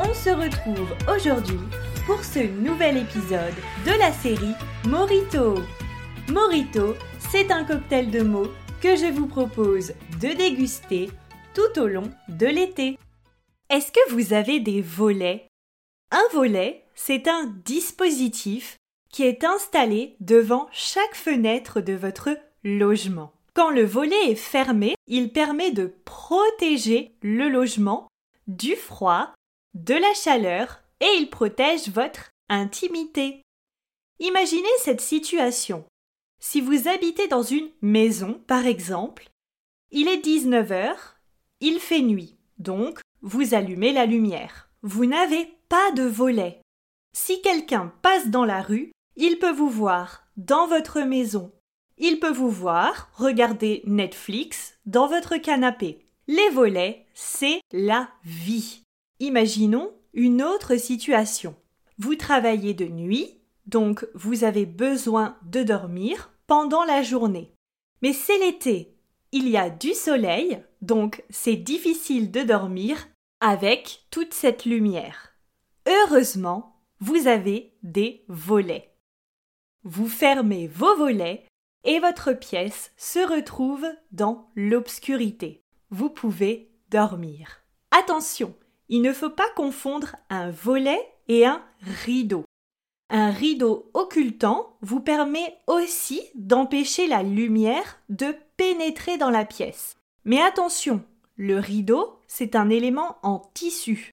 On se retrouve aujourd'hui pour ce nouvel épisode de la série Morito. Morito, c'est un cocktail de mots que je vous propose de déguster tout au long de l'été. Est-ce que vous avez des volets? Un volet, c'est un dispositif qui est installé devant chaque fenêtre de votre logement. Quand le volet est fermé, il permet de protéger le logement du froid, de la chaleur et il protège votre intimité. Imaginez cette situation. Si vous habitez dans une maison, par exemple, il est 19h, il fait nuit, donc vous allumez la lumière. Vous n'avez pas de volet. Si quelqu'un passe dans la rue, il peut vous voir dans votre maison. Il peut vous voir regarder Netflix dans votre canapé. Les volets, c'est la vie. Imaginons une autre situation. Vous travaillez de nuit, donc vous avez besoin de dormir pendant la journée. Mais c'est l'été, il y a du soleil, donc c'est difficile de dormir avec toute cette lumière. Heureusement, vous avez des volets. Vous fermez vos volets et votre pièce se retrouve dans l'obscurité. Vous pouvez dormir. Attention, il ne faut pas confondre un volet et un rideau. Un rideau occultant vous permet aussi d'empêcher la lumière de pénétrer dans la pièce. Mais attention, le rideau, c'est un élément en tissu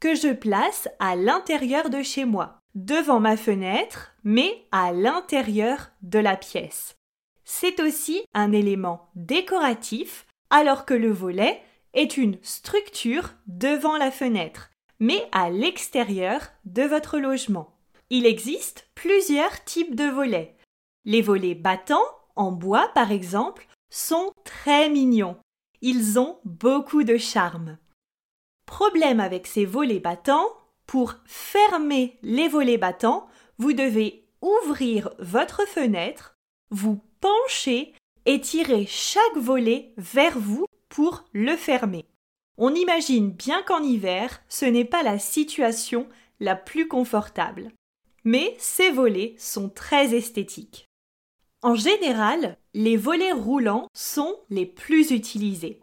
que je place à l'intérieur de chez moi, devant ma fenêtre, mais à l'intérieur de la pièce. C'est aussi un élément décoratif, alors que le volet est une structure devant la fenêtre, mais à l'extérieur de votre logement. Il existe plusieurs types de volets. Les volets battants, en bois par exemple, sont très mignons. Ils ont beaucoup de charme. Problème avec ces volets battants, pour fermer les volets battants, vous devez ouvrir votre fenêtre, vous pencher et tirer chaque volet vers vous pour le fermer. On imagine bien qu'en hiver, ce n'est pas la situation la plus confortable. Mais ces volets sont très esthétiques. En général, les volets roulants sont les plus utilisés.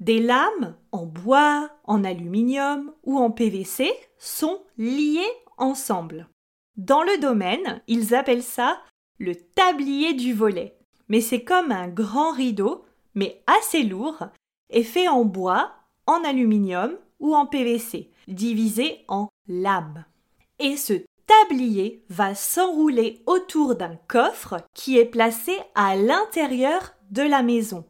Des lames en bois, en aluminium ou en PVC sont liées ensemble. Dans le domaine, ils appellent ça le tablier du volet. Mais c'est comme un grand rideau mais assez lourd, est fait en bois, en aluminium ou en PVC, divisé en lames. Et ce tablier va s'enrouler autour d'un coffre qui est placé à l'intérieur de la maison.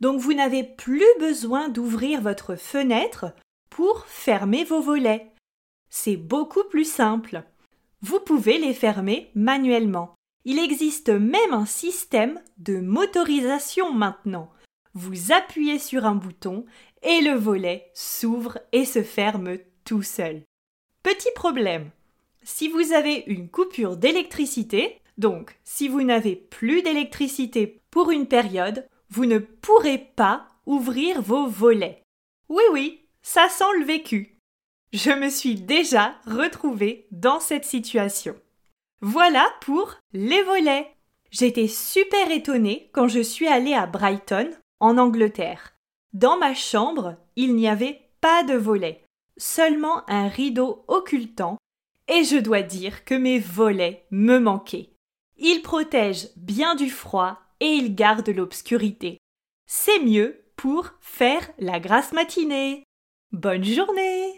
Donc vous n'avez plus besoin d'ouvrir votre fenêtre pour fermer vos volets. C'est beaucoup plus simple. Vous pouvez les fermer manuellement. Il existe même un système de motorisation maintenant. Vous appuyez sur un bouton et le volet s'ouvre et se ferme tout seul. Petit problème. Si vous avez une coupure d'électricité, donc si vous n'avez plus d'électricité pour une période, vous ne pourrez pas ouvrir vos volets. Oui oui, ça sent le vécu. Je me suis déjà retrouvée dans cette situation. Voilà pour les volets. J'étais super étonnée quand je suis allée à Brighton, en Angleterre. Dans ma chambre, il n'y avait pas de volets, seulement un rideau occultant, et je dois dire que mes volets me manquaient. Ils protègent bien du froid et ils gardent l'obscurité. C'est mieux pour faire la grasse matinée. Bonne journée